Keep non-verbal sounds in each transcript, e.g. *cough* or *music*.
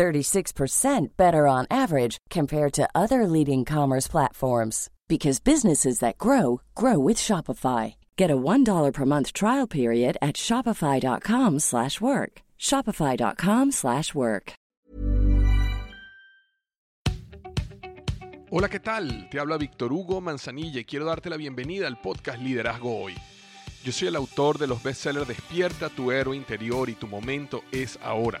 36% better on average compared to other leading commerce platforms because businesses that grow grow with Shopify. Get a $1 per month trial period at shopify.com/work. shopify.com/work. Hola, ¿qué tal? Te habla Víctor Hugo Manzanilla y quiero darte la bienvenida al podcast Liderazgo Hoy. Yo soy el autor de los bestsellers Despierta tu héroe interior y tu momento es ahora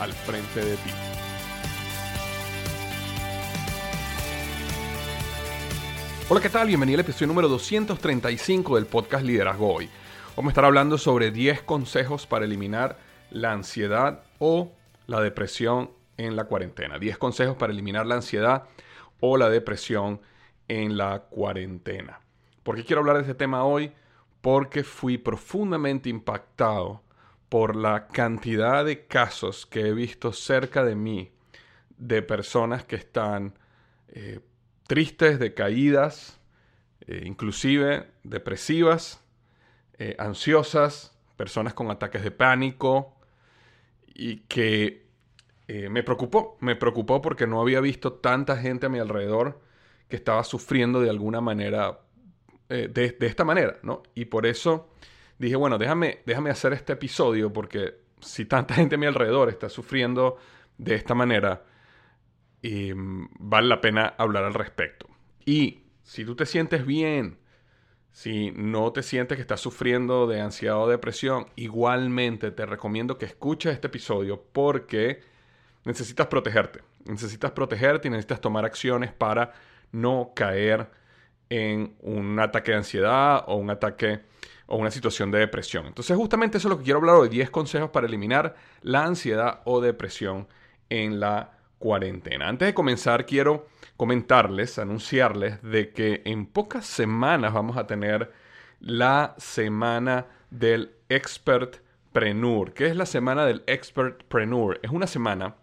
al frente de ti. Hola, ¿qué tal? Bienvenido al episodio número 235 del podcast Liderazgo Hoy. Vamos a estar hablando sobre 10 consejos para eliminar la ansiedad o la depresión en la cuarentena. 10 consejos para eliminar la ansiedad o la depresión en la cuarentena. ¿Por qué quiero hablar de este tema hoy? Porque fui profundamente impactado por la cantidad de casos que he visto cerca de mí de personas que están eh, tristes, decaídas, eh, inclusive depresivas, eh, ansiosas, personas con ataques de pánico y que me preocupó, me preocupó porque no había visto tanta gente a mi alrededor que estaba sufriendo de alguna manera, de, de, esta manera, ¿no? Y por eso dije, bueno, déjame, déjame hacer este episodio porque si tanta gente a mi alrededor está sufriendo de esta manera, y mm, vale la pena hablar al respecto. Y si tú te sientes bien, si no te sientes que estás sufriendo de ansiedad o depresión, igualmente te recomiendo que escuches este episodio porque necesitas protegerte. Necesitas protegerte y necesitas tomar acciones para no caer en un ataque de ansiedad o un ataque o una situación de depresión. Entonces justamente eso es lo que quiero hablar hoy, 10 consejos para eliminar la ansiedad o depresión en la cuarentena. Antes de comenzar, quiero comentarles, anunciarles de que en pocas semanas vamos a tener la semana del Expertpreneur. ¿Qué es la semana del Expertpreneur? Es una semana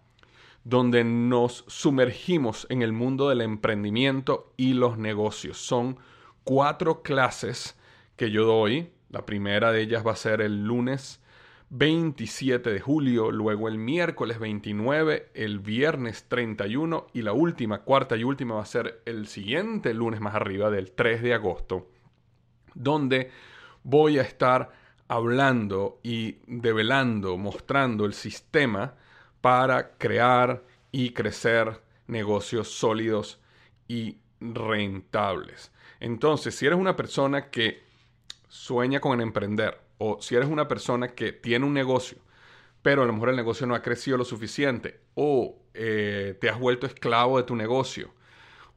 donde nos sumergimos en el mundo del emprendimiento y los negocios. Son cuatro clases que yo doy. La primera de ellas va a ser el lunes 27 de julio, luego el miércoles 29, el viernes 31 y la última, cuarta y última va a ser el siguiente lunes más arriba del 3 de agosto, donde voy a estar hablando y develando, mostrando el sistema para crear y crecer negocios sólidos y rentables. Entonces, si eres una persona que sueña con emprender, o si eres una persona que tiene un negocio, pero a lo mejor el negocio no ha crecido lo suficiente, o eh, te has vuelto esclavo de tu negocio,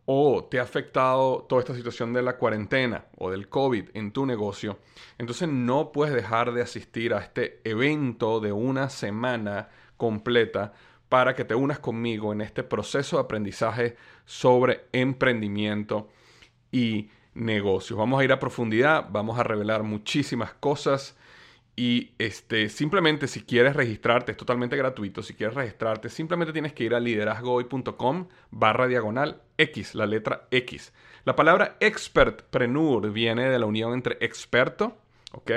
o te ha afectado toda esta situación de la cuarentena o del COVID en tu negocio, entonces no puedes dejar de asistir a este evento de una semana completa para que te unas conmigo en este proceso de aprendizaje sobre emprendimiento y negocios. Vamos a ir a profundidad, vamos a revelar muchísimas cosas y este, simplemente si quieres registrarte, es totalmente gratuito, si quieres registrarte, simplemente tienes que ir a liderazgohoy.com barra diagonal X, la letra X. La palabra expertpreneur viene de la unión entre experto, ¿ok?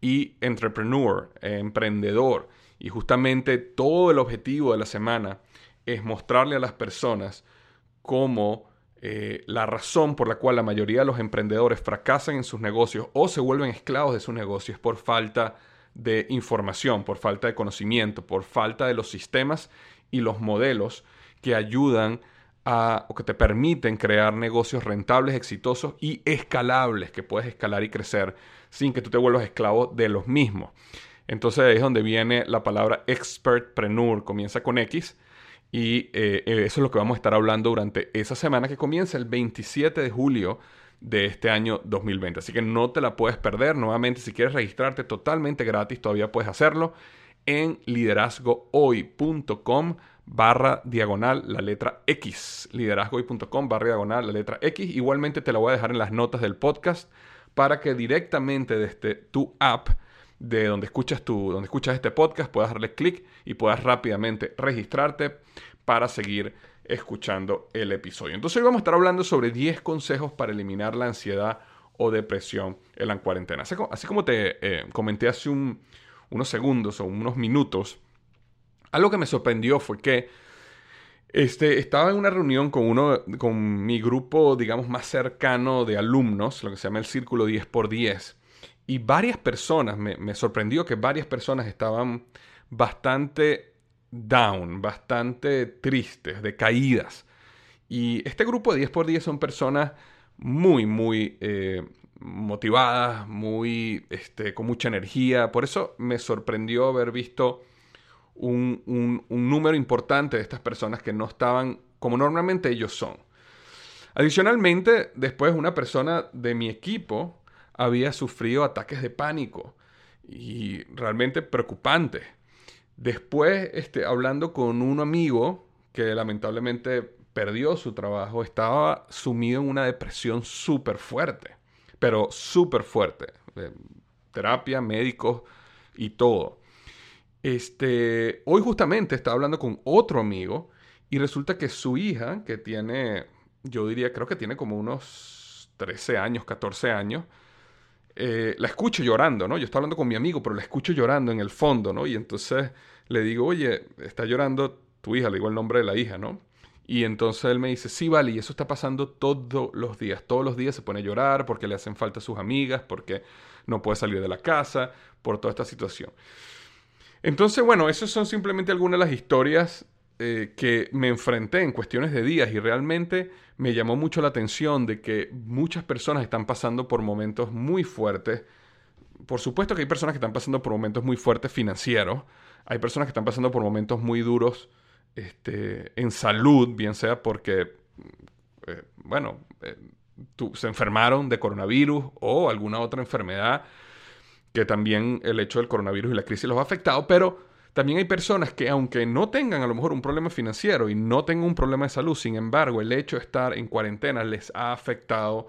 Y entrepreneur, emprendedor. Y justamente todo el objetivo de la semana es mostrarle a las personas cómo eh, la razón por la cual la mayoría de los emprendedores fracasan en sus negocios o se vuelven esclavos de sus negocios es por falta de información, por falta de conocimiento, por falta de los sistemas y los modelos que ayudan o que te permiten crear negocios rentables, exitosos y escalables, que puedes escalar y crecer sin que tú te vuelvas esclavo de los mismos. Entonces ahí es donde viene la palabra expertpreneur, comienza con X. Y eh, eh, eso es lo que vamos a estar hablando durante esa semana que comienza el 27 de julio de este año 2020. Así que no te la puedes perder. Nuevamente, si quieres registrarte totalmente gratis, todavía puedes hacerlo en liderazgohoy.com barra diagonal la letra X. Liderazgohoy.com barra diagonal la letra X. Igualmente te la voy a dejar en las notas del podcast para que directamente desde tu app de donde escuchas, tu, donde escuchas este podcast puedas darle clic y puedas rápidamente registrarte para seguir escuchando el episodio. Entonces hoy vamos a estar hablando sobre 10 consejos para eliminar la ansiedad o depresión en la cuarentena. Así, como te eh, comenté hace unos segundos o unos minutos, algo que me sorprendió fue que este, estaba en una reunión con uno, con mi grupo, digamos, más cercano de alumnos, lo que se llama el Círculo 10x10. Y varias personas, me sorprendió que varias personas estaban bastante down, bastante tristes, decaídas. Y este grupo de 10x10 son personas muy, muy eh, motivadas, muy, este, con mucha energía. Por eso me sorprendió haber visto un, un, número importante de estas personas que no estaban como normalmente ellos son. Adicionalmente, después una persona de mi equipo había sufrido ataques de pánico y realmente preocupante. Después, este, hablando con un amigo que lamentablemente perdió su trabajo, estaba sumido en una depresión súper fuerte, pero súper fuerte. terapia, médicos y todo. Este, hoy justamente estaba hablando con otro amigo y resulta que su hija, que tiene, yo diría, creo que tiene como unos 13 años, 14 años, eh, la escucho llorando, ¿no? Yo estoy hablando con mi amigo, pero la escucho llorando en el fondo, ¿no? Y entonces le digo, oye, está llorando tu hija, le digo el nombre de la hija, ¿no? Y entonces él me dice, sí, vale, y eso está pasando todos los días. Todos los días se pone a llorar porque le hacen falta sus amigas, porque no puede salir de la casa, por toda esta situación. Entonces, bueno, esas son simplemente algunas de las historias eh, que me enfrenté en cuestiones de días y realmente me llamó mucho la atención de que muchas personas están pasando por momentos muy fuertes. Por supuesto que hay personas que están pasando por momentos muy fuertes financieros, hay personas que están pasando por momentos muy duros este, en salud, bien sea porque, eh, bueno, eh, se enfermaron de coronavirus o alguna otra enfermedad que también el hecho del coronavirus y la crisis los ha afectado, pero también hay personas que aunque no tengan a lo mejor un problema financiero y no tengan un problema de salud, sin embargo, el hecho de estar en cuarentena les ha afectado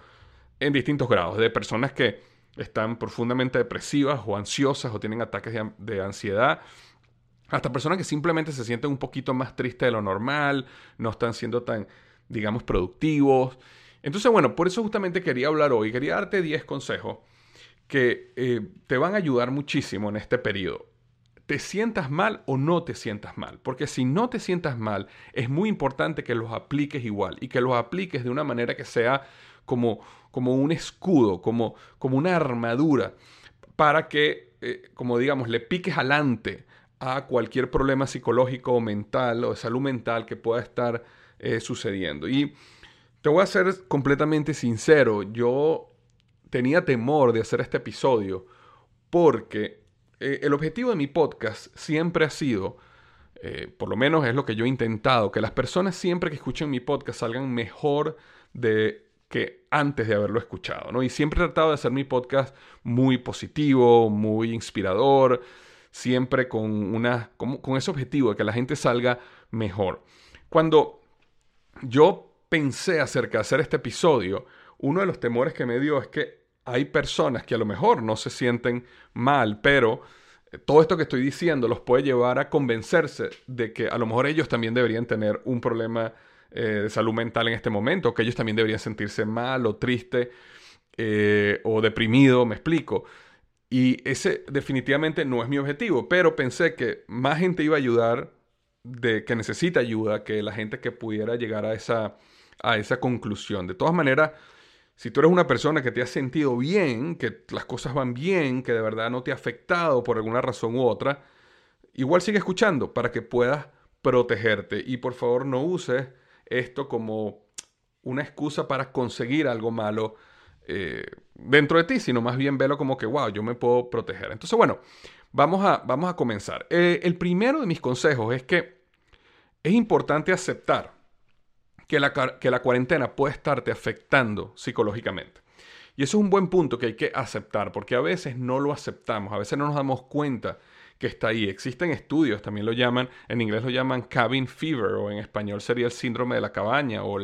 en distintos grados. De personas que están profundamente depresivas o ansiosas o tienen ataques de, ansiedad, hasta personas que simplemente se sienten un poquito más tristes de lo normal, no están siendo tan, digamos, productivos. Entonces, bueno, por eso justamente quería hablar hoy, quería darte 10 consejos que eh, te van a ayudar muchísimo en este periodo te sientas mal o no te sientas mal. Porque si no te sientas mal, es muy importante que los apliques igual y que los apliques de una manera que sea como, como un escudo, como, como una armadura, para que, eh, como digamos, le piques adelante a cualquier problema psicológico o mental o de salud mental que pueda estar eh, sucediendo. Y te voy a ser completamente sincero, yo tenía temor de hacer este episodio porque eh, el objetivo de mi podcast siempre ha sido, eh, por lo menos es lo que yo he intentado, que las personas siempre que escuchen mi podcast salgan mejor de que antes de haberlo escuchado, ¿no? Y siempre he tratado de hacer mi podcast muy positivo, muy inspirador, siempre con, una, con, con ese objetivo de que la gente salga mejor. Cuando yo pensé acerca de hacer este episodio, uno de los temores que me dio es que hay personas que a lo mejor no se sienten mal, pero eh, todo esto que estoy diciendo los puede llevar a convencerse de que a lo mejor ellos también deberían tener un problema eh, de salud mental en este momento, que ellos también deberían sentirse mal o triste eh, o deprimido, me explico. Y ese definitivamente no es mi objetivo, pero pensé que más gente iba a ayudar, de, que necesita ayuda, que la gente que pudiera llegar a esa, a esa conclusión. De todas maneras, si tú eres una persona que te has sentido bien, que las cosas van bien, que de verdad no te ha afectado por alguna razón u otra, igual sigue escuchando para que puedas protegerte. Y por favor no uses esto como una excusa para conseguir algo malo eh, dentro de ti, sino más bien verlo como que, wow, yo me puedo proteger. Entonces, bueno, vamos a, vamos a comenzar. Eh, el primero de mis consejos es que es importante aceptar que la, que la cuarentena puede estarte afectando psicológicamente. Y eso es un buen punto que hay que aceptar, porque a veces no lo aceptamos, a veces no nos damos cuenta que está ahí. Existen estudios, también lo llaman, en inglés lo llaman cabin fever, o en español sería el síndrome de la cabaña, o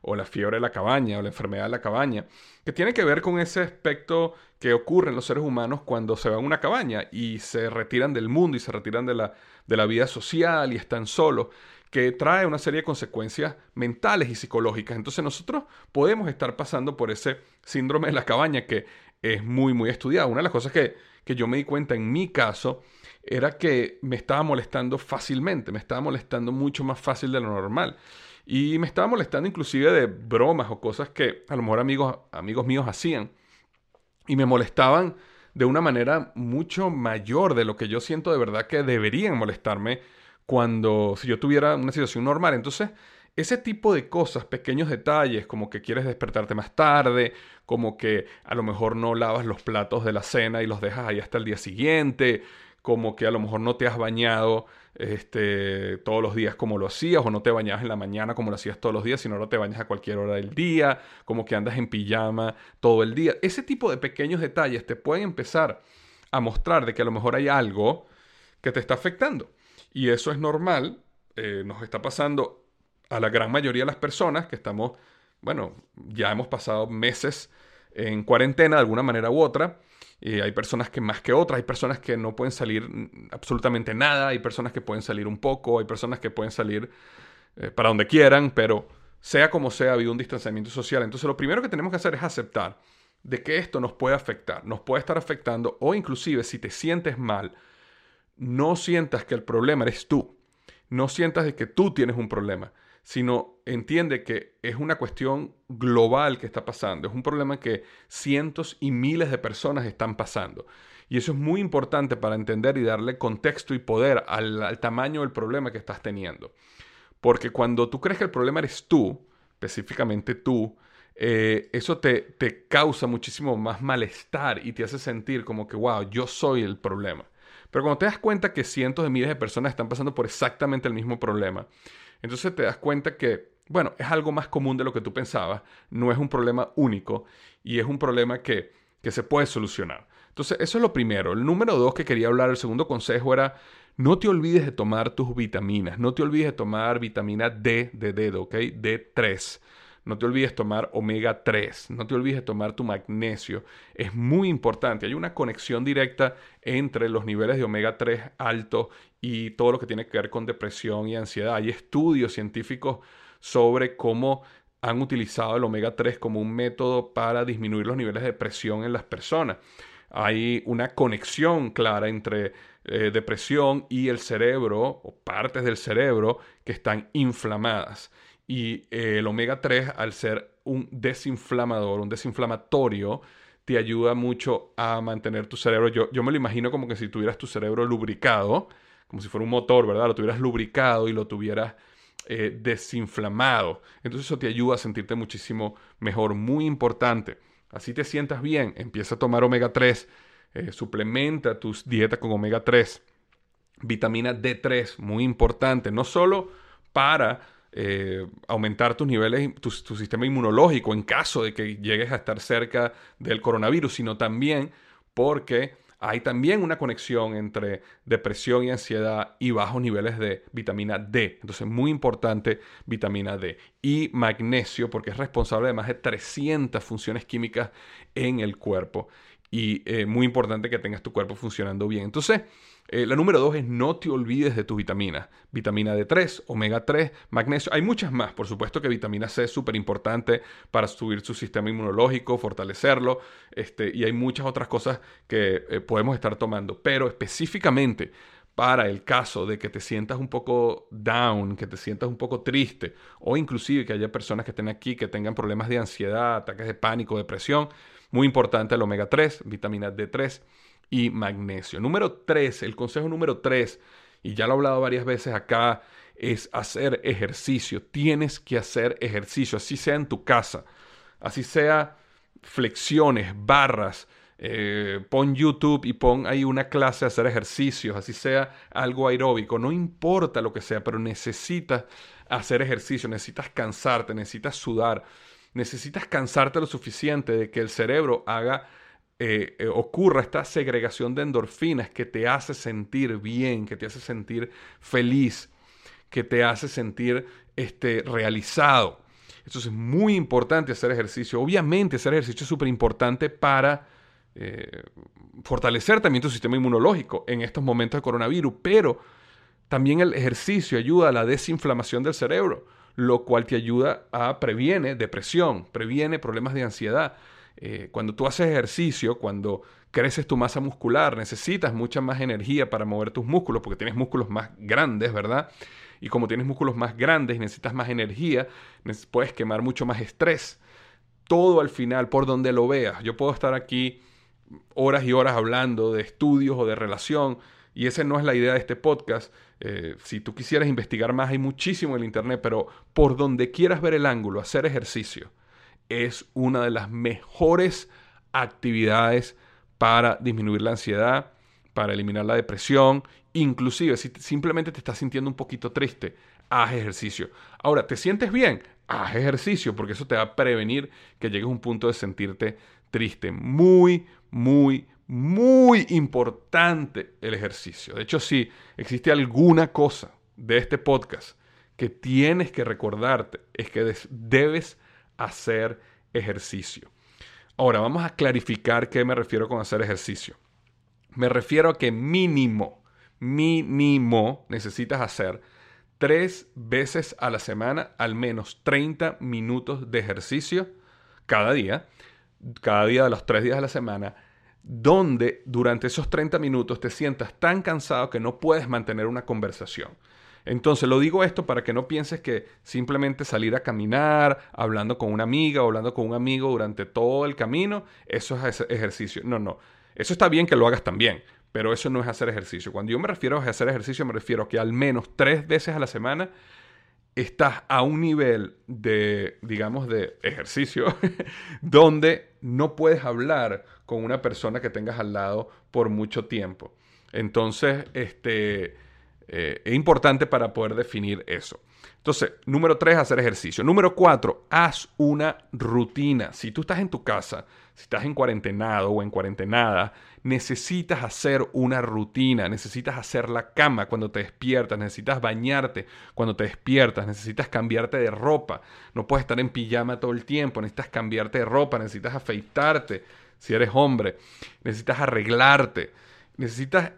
o la fiebre de la cabaña o la enfermedad de la cabaña, que tiene que ver con ese aspecto que ocurre en los seres humanos cuando se van a una cabaña y se retiran del mundo y se retiran de la, de la vida social y están solos, que trae una serie de consecuencias mentales y psicológicas. Entonces nosotros podemos estar pasando por ese síndrome de la cabaña que es muy, muy estudiado. Una de las cosas que, que yo me di cuenta en mi caso era que me estaba molestando fácilmente, me estaba molestando mucho más fácil de lo normal. Y me estaba molestando inclusive de bromas o cosas que a lo mejor amigos, amigos míos hacían. Y me molestaban de una manera mucho mayor de lo que yo siento de verdad que deberían molestarme cuando si yo tuviera una situación normal. Entonces, ese tipo de cosas, pequeños detalles, como que quieres despertarte más tarde, como que a lo mejor no lavas los platos de la cena y los dejas ahí hasta el día siguiente, como que a lo mejor no te has bañado este, todos los días como lo hacías, o no te bañabas en la mañana como lo hacías todos los días, sino no te bañas a cualquier hora del día, como que andas en pijama todo el día. Ese tipo de pequeños detalles te pueden empezar a mostrar de que a lo mejor hay algo que te está afectando. Y eso es normal, eh, nos está pasando a la gran mayoría de las personas que estamos, bueno, ya hemos pasado meses en cuarentena de alguna manera u otra hay personas que más que otras, hay personas que no pueden salir absolutamente nada, hay personas que pueden salir un poco, hay personas que pueden salir eh, para donde quieran, pero sea como sea, ha habido un distanciamiento social. Entonces lo primero que tenemos que hacer es aceptar de que esto nos puede afectar, nos puede estar afectando o inclusive si te sientes mal, no sientas que el problema eres tú, no sientas de que tú tienes un problema sino entiende que es una cuestión global que está pasando, es un problema que cientos y miles de personas están pasando. Y eso es muy importante para entender y darle contexto y poder al, tamaño del problema que estás teniendo. Porque cuando tú crees que el problema eres tú, específicamente tú, eh, eso te, te causa muchísimo más malestar y te hace sentir como que, wow, yo soy el problema. Pero cuando te das cuenta que cientos de miles de personas están pasando por exactamente el mismo problema, entonces te das cuenta que, bueno, es algo más común de lo que tú pensabas, no es un problema único y es un problema que, que se puede solucionar. Entonces, eso es lo primero. El número dos que quería hablar, el segundo consejo era, no te olvides de tomar tus vitaminas, no te olvides de tomar vitamina D de dedo, ¿ok? D3. No te olvides tomar omega 3, no te olvides de tomar tu magnesio. Es muy importante. Hay una conexión directa entre los niveles de omega 3 altos y todo lo que tiene que ver con depresión y ansiedad. Hay estudios científicos sobre cómo han utilizado el omega 3 como un método para disminuir los niveles de depresión en las personas. Hay una conexión clara entre eh, depresión y el cerebro o partes del cerebro que están inflamadas. Y eh, el omega 3, al ser un desinflamador, un desinflamatorio, te ayuda mucho a mantener tu cerebro. Yo, yo me lo imagino como que si tuvieras tu cerebro lubricado, como si fuera un motor, ¿verdad? Lo tuvieras lubricado y lo tuvieras eh, desinflamado. Entonces eso te ayuda a sentirte muchísimo mejor. Muy importante. Así te sientas bien. Empieza a tomar omega 3. Eh, suplementa tu dieta con omega 3. Vitamina D3, muy importante. No solo para eh, aumentar tus niveles, tu, tu, sistema inmunológico en caso de que llegues a estar cerca del coronavirus, sino también porque hay también una conexión entre depresión y ansiedad y bajos niveles de vitamina D. Entonces, muy importante vitamina D. Y magnesio, porque es responsable de más de 300 funciones químicas en el cuerpo. Y eh, muy importante que tengas tu cuerpo funcionando bien. Entonces, eh, la número dos es no te olvides de tus vitaminas. Vitamina D3, omega 3, magnesio. Hay muchas más. Por supuesto que vitamina C es súper importante para subir su sistema inmunológico, fortalecerlo. Este, y hay muchas otras cosas que eh, podemos estar tomando. Pero específicamente para el caso de que te sientas un poco down, que te sientas un poco triste, o inclusive que haya personas que estén aquí que tengan problemas de ansiedad, ataques de pánico, depresión, muy importante el omega 3, vitamina D3 y magnesio. Número 3, el consejo número 3, y ya lo he hablado varias veces acá, es hacer ejercicio. Tienes que hacer ejercicio, así sea en tu casa, así sea flexiones, barras. Eh, pon YouTube y pon ahí una clase de hacer ejercicios, así sea algo aeróbico, no importa lo que sea, pero necesitas hacer ejercicio, necesitas cansarte, necesitas sudar, necesitas cansarte lo suficiente de que el cerebro haga eh, eh, ocurra esta segregación de endorfinas que te hace sentir bien, que te hace sentir feliz, que te hace sentir este, realizado. Eso es muy importante hacer ejercicio. Obviamente hacer ejercicio es súper importante para eh, fortalecer también tu sistema inmunológico en estos momentos de coronavirus, pero también el ejercicio ayuda a la desinflamación del cerebro, lo cual te ayuda a previene depresión, previene problemas de ansiedad. Eh, cuando tú haces ejercicio, cuando creces tu masa muscular, necesitas mucha más energía para mover tus músculos, porque tienes músculos más grandes, ¿verdad? Y como tienes músculos más grandes y necesitas más energía, puedes quemar mucho más estrés. Todo al final, por donde lo veas. Yo puedo estar aquí horas y horas hablando de estudios o de relación, y esa no es la idea de este podcast. Eh, si tú quisieras investigar más, hay muchísimo en el Internet, pero por donde quieras ver el ángulo, hacer ejercicio es una de las mejores actividades para disminuir la ansiedad, para eliminar la depresión, inclusive si simplemente te estás sintiendo un poquito triste, haz ejercicio. Ahora, ¿te sientes bien? Haz ejercicio porque eso te va a prevenir que llegues a un punto de sentirte triste. Muy, muy, muy importante el ejercicio. De hecho, si existe alguna cosa de este podcast que tienes que recordarte, es que debes hacer ejercicio. Ahora, vamos a clarificar qué me refiero con hacer ejercicio. Me refiero a que mínimo, mínimo necesitas hacer tres veces a la semana al menos 30 minutos de ejercicio cada día, cada día de los tres días de la semana, donde durante esos 30 minutos te sientas tan cansado que no puedes mantener una conversación. Entonces, lo digo esto para que no pienses que simplemente salir a caminar, hablando con una amiga o hablando con un amigo durante todo el camino, eso es ejercicio. No, no. Eso está bien que lo hagas también, pero eso no es hacer ejercicio. Cuando yo me refiero a hacer ejercicio, me refiero a que al menos tres veces a la semana estás a un nivel de, digamos, de ejercicio *laughs* donde no puedes hablar con una persona que tengas al lado por mucho tiempo. Entonces, este eh, es importante para poder definir eso. Entonces, número tres, hacer ejercicio. Número cuatro, haz una rutina. Si tú estás en tu casa, si estás en cuarentenado o en cuarentenada, necesitas hacer una rutina, necesitas hacer la cama cuando te despiertas, necesitas bañarte cuando te despiertas, necesitas cambiarte de ropa. No puedes estar en pijama todo el tiempo, necesitas cambiarte de ropa, necesitas afeitarte si eres hombre, necesitas arreglarte, necesitas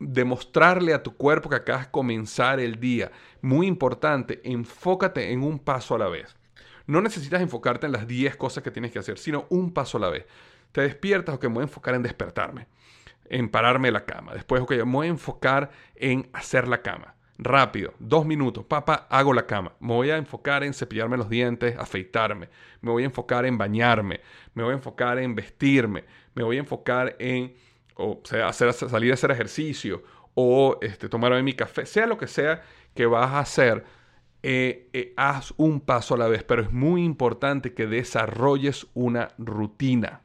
demostrarle a tu cuerpo que acabas de comenzar el día. Muy importante, enfócate en un paso a la vez. No necesitas enfocarte en las 10 cosas que tienes que hacer, sino un paso a la vez. Te despiertas, o que me voy a enfocar en despertarme, en pararme la cama. Después, ok, me voy a enfocar en hacer la cama. Rápido, dos minutos, papá, hago la cama. Me voy a enfocar en cepillarme los dientes, afeitarme. Me voy a enfocar en bañarme. Me voy a enfocar en vestirme. Me voy a enfocar en o sea, hacer, salir a hacer ejercicio, o este, tomarme mi café, sea lo que sea que vas a hacer, eh, eh, haz un paso a la vez, pero es muy importante que desarrolles una rutina.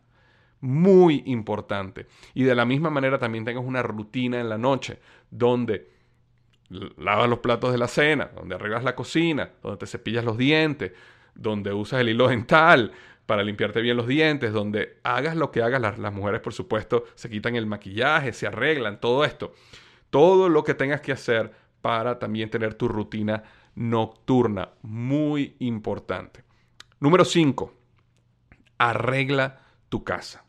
Muy importante. Y de la misma manera también tengas una rutina en la noche, donde lavas los platos de la cena, donde arreglas la cocina, donde te cepillas los dientes, donde usas el hilo dental, para limpiarte bien los dientes, donde hagas lo que hagas, las, mujeres por supuesto se quitan el maquillaje, se arreglan, todo esto. Todo lo que tengas que hacer para también tener tu rutina nocturna, muy importante. Número 5, arregla tu casa.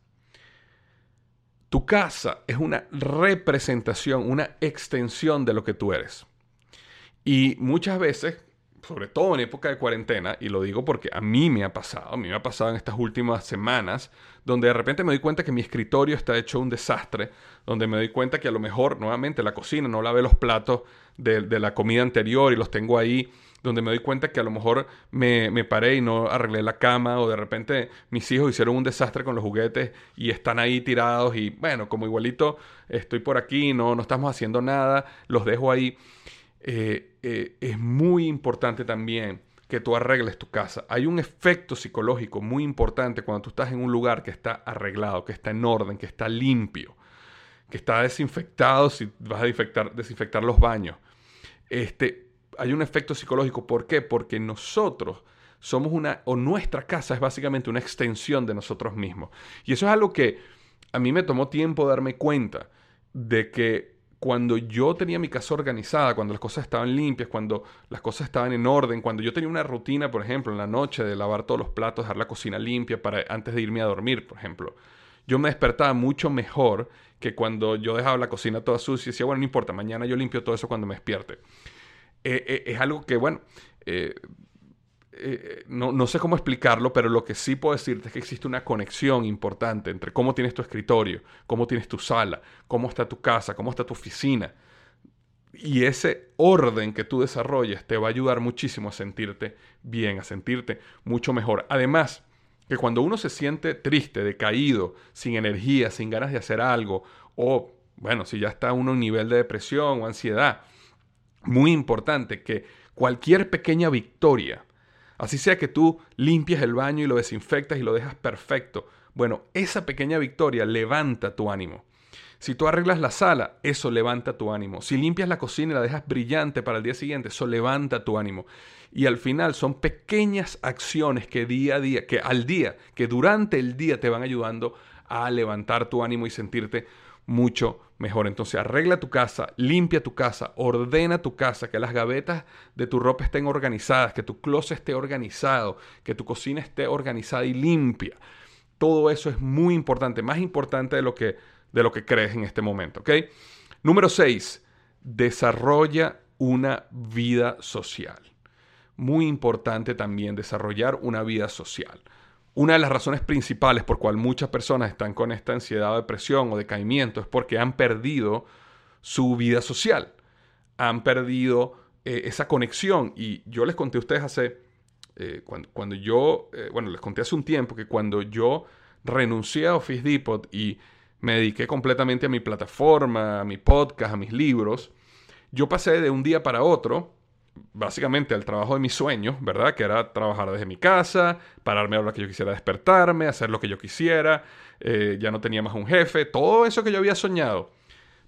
Tu casa es una representación, una extensión de lo que tú eres. Y muchas veces sobre todo en época de cuarentena, y lo digo porque a mí me ha pasado, a mí me ha pasado en estas últimas semanas, donde de repente me doy cuenta que mi escritorio está hecho un desastre, donde me doy cuenta que a lo mejor nuevamente la cocina no lavé los platos de, la comida anterior y los tengo ahí, donde me doy cuenta que a lo mejor me, me, paré y no arreglé la cama, o de repente mis hijos hicieron un desastre con los juguetes y están ahí tirados, y bueno, como igualito estoy por aquí, no, no estamos haciendo nada, los dejo ahí. Eh, eh, es muy importante también que tú arregles tu casa. Hay un efecto psicológico muy importante cuando tú estás en un lugar que está arreglado, que está en orden, que está limpio, que está desinfectado si vas a desinfectar, desinfectar los baños. Este, hay un efecto psicológico. ¿Por qué? Porque nosotros somos una, o nuestra casa es básicamente una extensión de nosotros mismos. Y eso es algo que a mí me tomó tiempo darme cuenta de que cuando yo tenía mi casa organizada, cuando las cosas estaban limpias, cuando las cosas estaban en orden, cuando yo tenía una rutina, por ejemplo, en la noche de lavar todos los platos, dejar la cocina limpia para antes de irme a dormir, por ejemplo, yo me despertaba mucho mejor que cuando yo dejaba la cocina toda sucia y decía, bueno, no importa, mañana yo limpio todo eso cuando me despierte. Eh, eh, es algo que, bueno, eh, eh, no, no, sé cómo explicarlo, pero lo que sí puedo decirte es que existe una conexión importante entre cómo tienes tu escritorio, cómo tienes tu sala, cómo está tu casa, cómo está tu oficina. Y ese orden que tú desarrolles te va a ayudar muchísimo a sentirte bien, a sentirte mucho mejor. Además, que cuando uno se siente triste, decaído, sin energía, sin ganas de hacer algo, o bueno, si ya está uno en nivel de depresión o ansiedad, muy importante que cualquier pequeña victoria, Así sea que tú limpias el baño y lo desinfectas y lo dejas perfecto. Bueno, esa pequeña victoria levanta tu ánimo. Si tú arreglas la sala, eso levanta tu ánimo. Si limpias la cocina y la dejas brillante para el día siguiente, eso levanta tu ánimo. Y al final son pequeñas acciones que día a día, que al día, que durante el día te van ayudando a levantar tu ánimo y sentirte mucho mejor. Entonces arregla tu casa, limpia tu casa, ordena tu casa, que las gavetas de tu ropa estén organizadas, que tu closet esté organizado, que tu cocina esté organizada y limpia. Todo eso es muy importante, más importante de lo que, de lo que crees en este momento. Número 6. Desarrolla una vida social. Muy importante también desarrollar una vida social. Una de las razones principales por cual muchas personas están con esta ansiedad o depresión o decaimiento es porque han perdido su vida social, han perdido eh, esa conexión. Y yo les conté a ustedes hace, eh, cuando, yo, eh, bueno, les conté hace un tiempo que cuando yo renuncié a Office Depot y me dediqué completamente a mi plataforma, a mi podcast, a mis libros, yo pasé de un día para otro básicamente al trabajo de mis sueños, ¿verdad? Que era trabajar desde mi casa, pararme a lo que yo quisiera despertarme, hacer lo que yo quisiera, eh, ya no tenía más un jefe, todo eso que yo había soñado.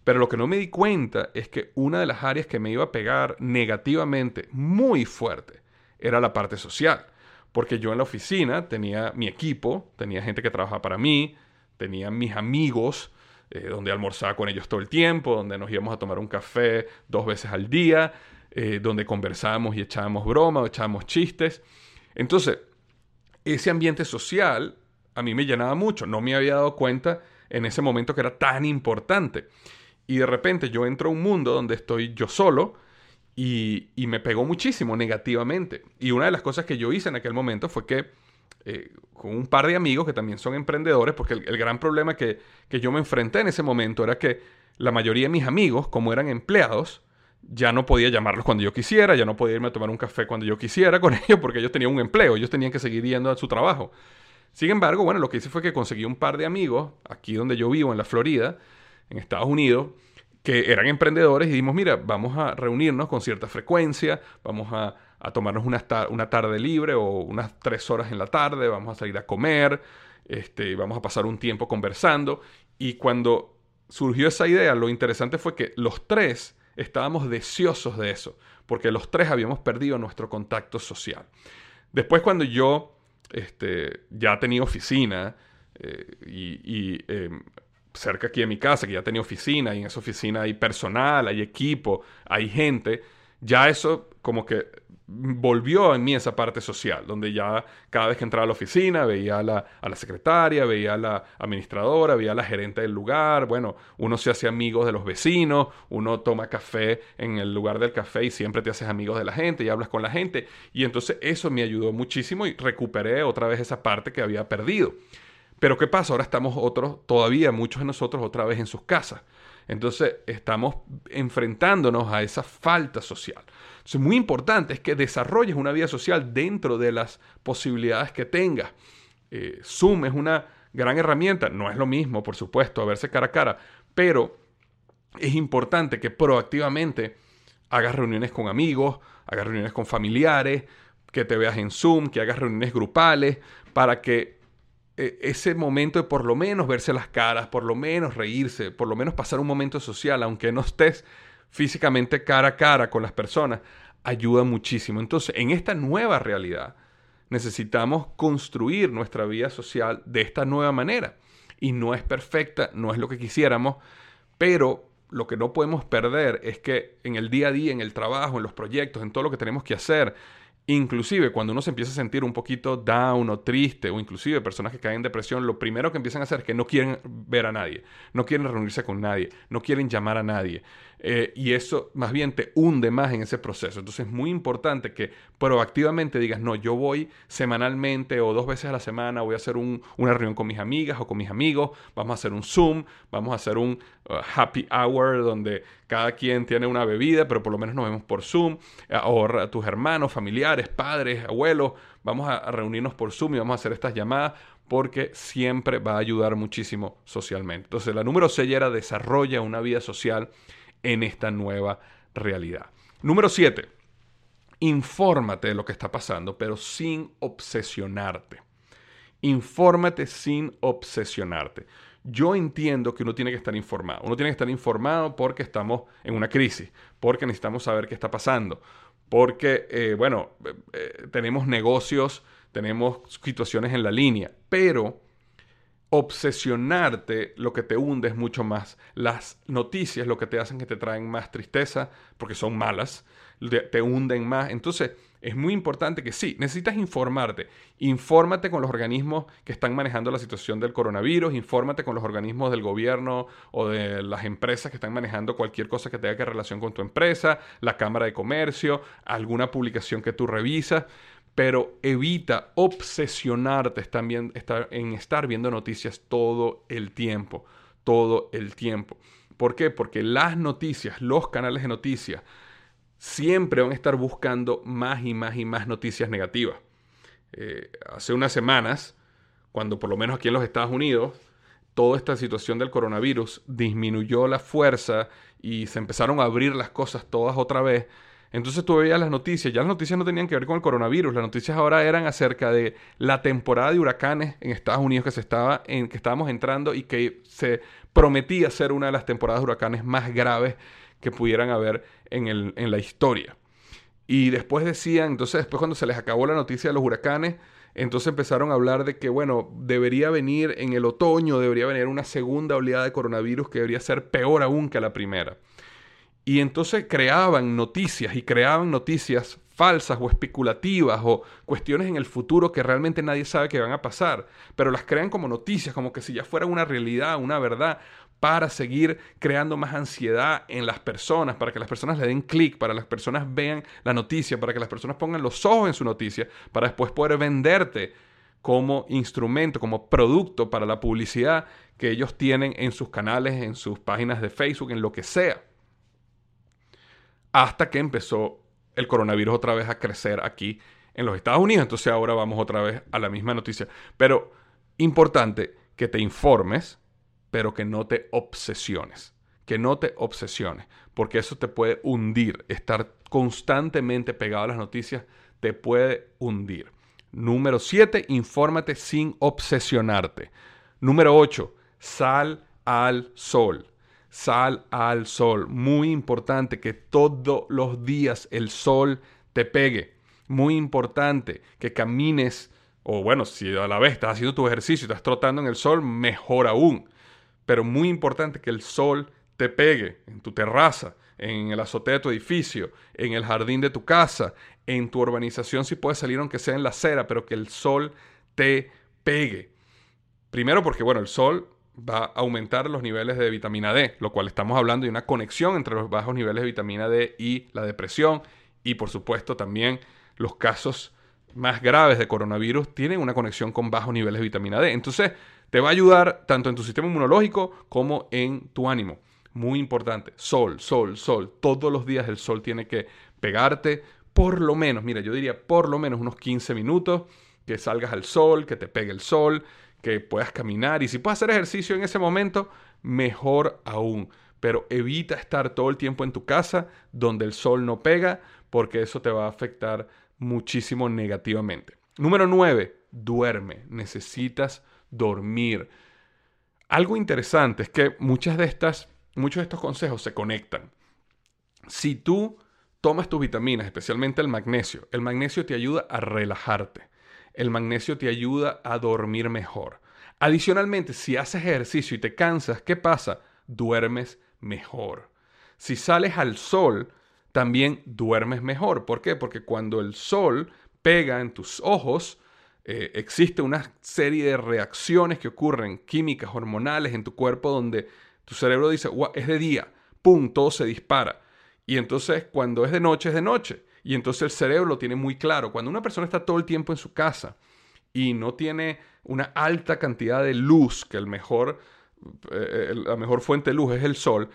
Pero lo que no me di cuenta es que una de las áreas que me iba a pegar negativamente muy fuerte era la parte social. Porque yo en la oficina tenía mi equipo, tenía gente que trabajaba para mí, tenía mis amigos, eh, donde almorzaba con ellos todo el tiempo, donde nos íbamos a tomar un café dos veces al día, eh, donde conversábamos y echábamos broma o echábamos chistes. Entonces, ese ambiente social a mí me llenaba mucho. No me había dado cuenta en ese momento que era tan importante. Y de repente yo entro a un mundo donde estoy yo solo y, me pegó muchísimo negativamente. Y una de las cosas que yo hice en aquel momento fue que eh, con un par de amigos que también son emprendedores, porque el, el gran problema que, que yo me enfrenté en ese momento era que la mayoría de mis amigos, como eran empleados, ya no podía llamarlos cuando yo quisiera, ya no podía irme a tomar un café cuando yo quisiera con *laughs* ellos porque ellos tenían un empleo, ellos tenían que seguir yendo a su trabajo. Sin embargo, bueno, lo que hice fue que conseguí un par de amigos aquí donde yo vivo, en la Florida, en Estados Unidos, que eran emprendedores y dijimos, mira, vamos a reunirnos con cierta frecuencia, vamos a, tomarnos una, una, tarde libre o unas tres horas en la tarde, vamos a salir a comer, este, vamos a pasar un tiempo conversando. Y cuando surgió esa idea, lo interesante fue que los tres estábamos deseosos de eso, porque los tres habíamos perdido nuestro contacto social. Después cuando yo este, ya tenía oficina eh, y, em, cerca aquí de mi casa, que ya tenía oficina y en esa oficina hay personal, hay equipo, hay gente, ya eso como que volvió en mí esa parte social, donde ya cada vez que entraba a la oficina veía a la, a la, secretaria, veía a la administradora, veía a la gerente del lugar, bueno, uno se hace amigos de los vecinos, uno toma café en el lugar del café y siempre te haces amigos de la gente y hablas con la gente, y entonces eso me ayudó muchísimo y recuperé otra vez esa parte que había perdido. Pero ¿qué pasa? Ahora estamos otros, todavía muchos de nosotros otra vez en sus casas. Entonces estamos enfrentándonos a esa falta social. Entonces, muy importante es que desarrolles una vida social dentro de las posibilidades que tengas. Eh, Zoom es una gran herramienta, no es lo mismo, por supuesto, a verse cara a cara, pero es importante que proactivamente hagas reuniones con amigos, hagas reuniones con familiares, que te veas en Zoom, que hagas reuniones grupales, para que ese momento de por lo menos verse las caras, por lo menos reírse, por lo menos pasar un momento social, aunque no estés físicamente cara a cara con las personas, ayuda muchísimo. Entonces, en esta nueva realidad, necesitamos construir nuestra vida social de esta nueva manera. Y no es perfecta, no es lo que quisiéramos, pero lo que no podemos perder es que en el día a día, en el trabajo, en los proyectos, en todo lo que tenemos que hacer, Inclusive cuando uno se empieza a sentir un poquito down o triste o inclusive personas que caen en depresión, lo primero que empiezan a hacer es que no quieren ver a nadie, no quieren reunirse con nadie, no quieren llamar a nadie. Eh, y eso más bien te hunde más en ese proceso. Entonces es muy importante que proactivamente digas, no, yo voy semanalmente o dos veces a la semana, voy a hacer una reunión con mis amigas o con mis amigos, vamos a hacer un Zoom, vamos a hacer un happy hour donde cada quien tiene una bebida, pero por lo menos nos vemos por Zoom, eh, o tus hermanos, familiares, padres, abuelos, vamos a reunirnos por Zoom y vamos a hacer estas llamadas porque siempre va a ayudar muchísimo socialmente. Entonces, la número 6 era desarrolla una vida social en esta nueva realidad. Número 7. Infórmate de lo que está pasando, pero sin obsesionarte. Infórmate sin obsesionarte. Yo entiendo que uno tiene que estar informado. Uno tiene que estar informado porque estamos en una crisis, porque necesitamos saber qué está pasando, porque, eh, bueno, eh, eh, tenemos negocios, tenemos situaciones en la línea, pero obsesionarte lo que te hunde es mucho más. Las noticias lo que te hacen que te traen más tristeza porque son malas, te hunden más. Entonces es muy importante que sí, necesitas informarte. Infórmate con los organismos que están manejando la situación del coronavirus, infórmate con los organismos del gobierno o de las empresas que están manejando cualquier cosa que tenga que relación con tu empresa, la Cámara de Comercio, alguna publicación que tú revisas pero evita obsesionarte también en estar viendo noticias todo el tiempo, todo el tiempo. ¿Por qué? Porque las noticias, los canales de noticias, siempre van a estar buscando más y más y más noticias negativas. Eh, hace unas semanas, cuando por lo menos aquí en los Estados Unidos, toda esta situación del coronavirus disminuyó la fuerza y se empezaron a abrir las cosas todas otra vez, entonces tú veías las noticias, ya las noticias no tenían que ver con el coronavirus, las noticias ahora eran acerca de la temporada de huracanes en Estados Unidos que, se estaba que estábamos entrando y que se prometía ser una de las temporadas de huracanes más graves que pudieran haber en, el, en la historia. Y después decían, entonces después cuando se les acabó la noticia de los huracanes, entonces empezaron a hablar de que, bueno, debería venir en el otoño, debería venir una segunda oleada de coronavirus que debería ser peor aún que la primera. Y entonces creaban noticias y creaban noticias falsas o especulativas o cuestiones en el futuro que realmente nadie sabe que van a pasar, pero las crean como noticias, como que si ya fuera una realidad, una verdad, para seguir creando más ansiedad en las personas, para que las personas le den clic, para que las personas vean la noticia, para que las personas pongan los ojos en su noticia, para después poder venderte como instrumento, como producto para la publicidad que ellos tienen en sus canales, en sus páginas de Facebook, en lo que sea hasta que empezó el coronavirus otra vez a crecer aquí en los Estados Unidos. Entonces ahora vamos otra vez a la misma noticia. Pero importante que te informes, pero que no te obsesiones. Que no te obsesiones, porque eso te puede hundir. Estar constantemente pegado a las noticias te puede hundir. Número 7, infórmate sin obsesionarte. Número 8, sal al sol. Sal al sol. Muy importante que todos los días el sol te pegue. Muy importante que camines, o bueno, si a la vez estás haciendo tu ejercicio y estás trotando en el sol, mejor aún. Pero muy importante que el sol te pegue en tu terraza, en el azote de tu edificio, en el jardín de tu casa, en tu urbanización si puedes salir aunque sea en la acera, pero que el sol te pegue. Primero porque, bueno, el sol va a aumentar los niveles de vitamina D, lo cual estamos hablando de una conexión entre los bajos niveles de vitamina D y la depresión y por supuesto también los casos más graves de coronavirus tienen una conexión con bajos niveles de vitamina D. Entonces, te va a ayudar tanto en tu sistema inmunológico como en tu ánimo. Muy importante, sol, sol, sol. Todos los días el sol tiene que pegarte por lo menos, mira, yo diría por lo menos unos 15 minutos, que salgas al sol, que te pegue el sol, que puedas caminar y si puedes hacer ejercicio en ese momento, mejor aún. pero evita estar todo el tiempo en tu casa donde el sol no pega, porque eso te va a afectar muchísimo negativamente. Número 9, duerme. Necesitas dormir. Algo interesante es que muchas de estas, muchos de estos consejos se conectan. Si tú tomas tus vitaminas, especialmente el magnesio, el magnesio te ayuda a relajarte. El magnesio te ayuda a dormir mejor. Adicionalmente, si haces ejercicio y te cansas, ¿qué pasa? Duermes mejor. Si sales al sol, también duermes mejor. ¿Por qué? Porque cuando el sol pega en tus ojos, eh, existe una serie de reacciones que ocurren, químicas, hormonales en tu cuerpo, donde tu cerebro dice, es de día, ¡pum!, todo se dispara. Y entonces cuando es de noche, es de noche. Y entonces el cerebro lo tiene muy claro. Cuando una persona está todo el tiempo en su casa y no tiene una alta cantidad de luz, que el mejor, eh, la mejor fuente de luz es el sol,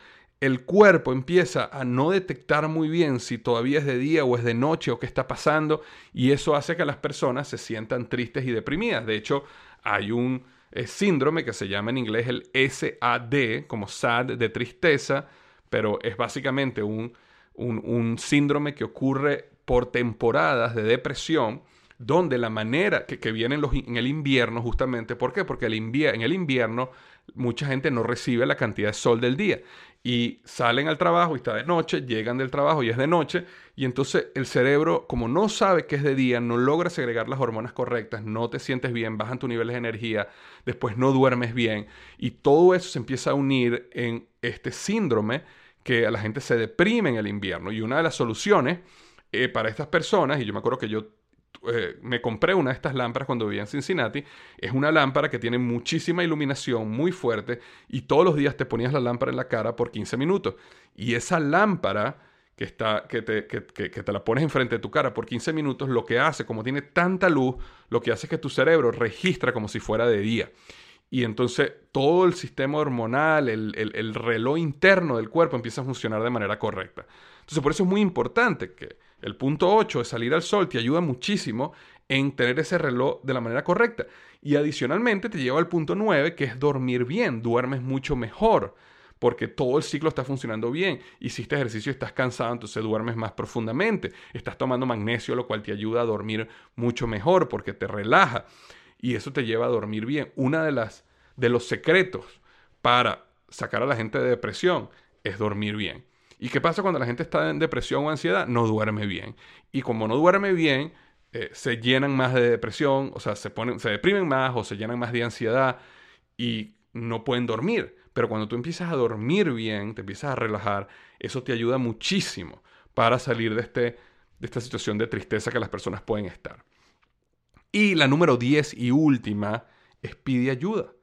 el cuerpo empieza a no detectar muy bien si todavía es de día o es de noche o qué está pasando y eso hace que las personas se sientan tristes y deprimidas. De hecho, hay un eh, síndrome que se llama en inglés el SAD, como SAD de tristeza, pero es básicamente un, un, síndrome que ocurre por temporadas de depresión, donde la manera que, que viene en, el invierno justamente, ¿por qué? Porque el en el invierno mucha gente no recibe la cantidad de sol del día y salen al trabajo y está de noche, llegan del trabajo y es de noche, y entonces el cerebro, como no sabe que es de día, no logra segregar las hormonas correctas, no te sientes bien, bajan tus niveles de energía, después no duermes bien, y todo eso se empieza a unir en este síndrome que a la gente se deprime en el invierno. Y una de las soluciones eh, para estas personas, y yo me acuerdo que yo eh, me compré una de estas lámparas cuando vivía en Cincinnati. Es una lámpara que tiene muchísima iluminación, muy fuerte, y todos los días te ponías la lámpara en la cara por 15 minutos. Y esa lámpara que, está, que, te, que, que, te la pones enfrente de tu cara por 15 minutos, lo que hace, como tiene tanta luz, lo que hace es que tu cerebro registra como si fuera de día. Y entonces todo el sistema hormonal, el, el, reloj interno del cuerpo empieza a funcionar de manera correcta. Entonces por eso es muy importante que el punto 8 de salir al sol te ayuda muchísimo en tener ese reloj de la manera correcta. Y adicionalmente te lleva al punto 9 que es dormir bien, duermes mucho mejor porque todo el ciclo está funcionando bien. Hiciste ejercicio estás cansado, entonces duermes más profundamente. Estás tomando magnesio, lo cual te ayuda a dormir mucho mejor porque te relaja y eso te lleva a dormir bien. Una de las de los secretos para sacar a la gente de depresión es dormir bien. ¿Y qué pasa cuando la gente está en depresión o ansiedad? No duerme bien. Y como no duerme bien, eh, se llenan más de depresión, o sea, se, ponen, se deprimen más o se llenan más de ansiedad y no pueden dormir. Pero cuando tú empiezas a dormir bien, te empiezas a relajar, eso te ayuda muchísimo para salir de, este, de esta situación de tristeza que las personas pueden estar. Y la número 10 y última es pide ayuda.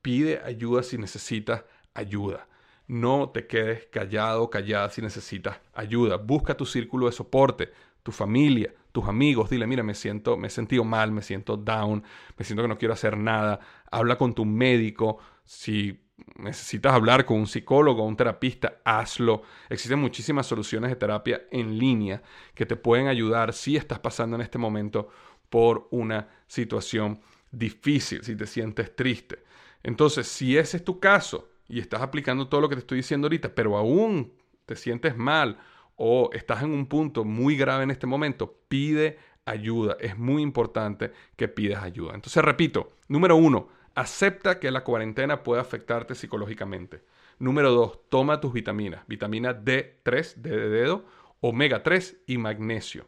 Pide ayuda si necesitas ayuda. No te quedes callado, callada si necesitas ayuda. Busca tu círculo de soporte, tu familia, tus amigos. Dile, mira, me siento, me he sentido mal, me siento down, me siento que no quiero hacer nada. Habla con tu médico. Si necesitas hablar con un psicólogo o un terapista, hazlo. Existen muchísimas soluciones de terapia en línea que te pueden ayudar si estás pasando en este momento por una situación difícil, si te sientes triste. Entonces, si ese es tu caso y estás aplicando todo lo que te estoy diciendo ahorita, pero aún te sientes mal o estás en un punto muy grave en este momento, pide ayuda. Es muy importante que pidas ayuda. Entonces, repito, número uno, acepta que la cuarentena puede afectarte psicológicamente. Número dos, toma tus vitaminas. Vitamina D3, D de dedo, omega 3 y magnesio.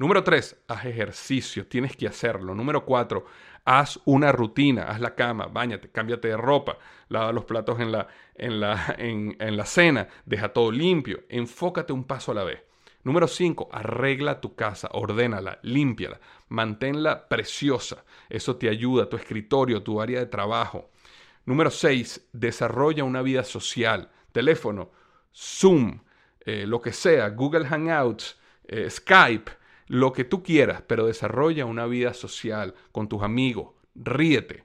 Número 3, haz ejercicio, tienes que hacerlo. Número 4, haz una rutina, haz la cama, bañate, cámbiate de ropa, lava los platos en la, en la, *laughs* en, en la cena, deja todo limpio, enfócate un paso a la vez. Número 5, arregla tu casa, ordénala, límpiala, manténla preciosa. Eso te ayuda, tu escritorio, tu área de trabajo. Número 6, desarrolla una vida social. Teléfono, Zoom, eh, lo que sea, Google Hangouts, eh, Skype lo que tú quieras, pero desarrolla una vida social con tus amigos, ríete.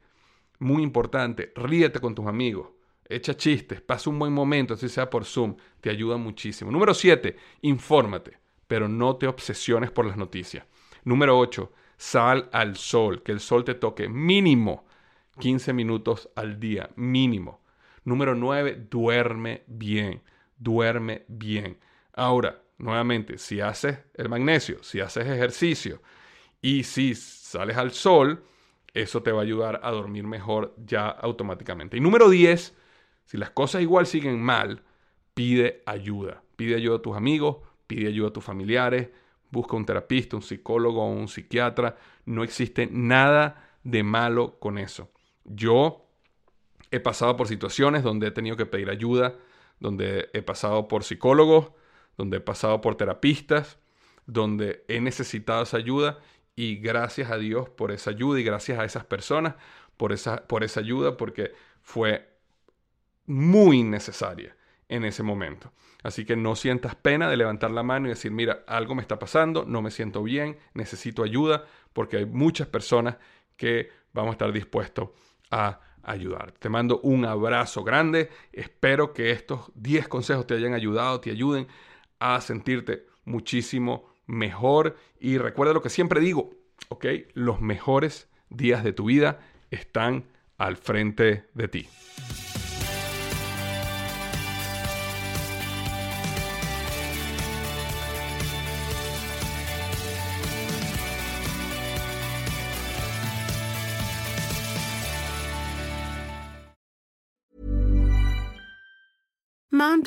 Muy importante, ríete con tus amigos. Echa chistes, pasa un buen momento, así sea por Zoom, te ayuda muchísimo. Número 7, infórmate, pero no te obsesiones por las noticias. Número 8, sal al sol, que el sol te toque mínimo 15 minutos al día, mínimo. Número 9, duerme bien. Duerme bien. Ahora, nuevamente, si haces el magnesio, si haces ejercicio y si sales al sol, eso te va a ayudar a dormir mejor ya automáticamente. Y número 10, si las cosas igual siguen mal, pide ayuda. Pide ayuda a tus amigos, pide ayuda a tus familiares, busca un terapista, un psicólogo o un psiquiatra. No existe nada de malo con eso. Yo he pasado por situaciones donde he tenido que pedir ayuda, donde he pasado por psicólogos, donde he pasado por terapistas, donde he necesitado esa ayuda y gracias a Dios por esa ayuda y gracias a esas personas por esa, por esa ayuda porque fue muy necesaria en ese momento. Así que no sientas pena de levantar la mano y decir, mira, algo me está pasando, no me siento bien, necesito ayuda, porque hay muchas personas que vamos a estar dispuestos a ayudar. Te mando un abrazo grande, espero que estos 10 consejos te hayan ayudado, te ayuden a sentirte muchísimo mejor y recuerda lo que siempre digo, ¿ok? Los mejores días de tu vida están al frente de ti.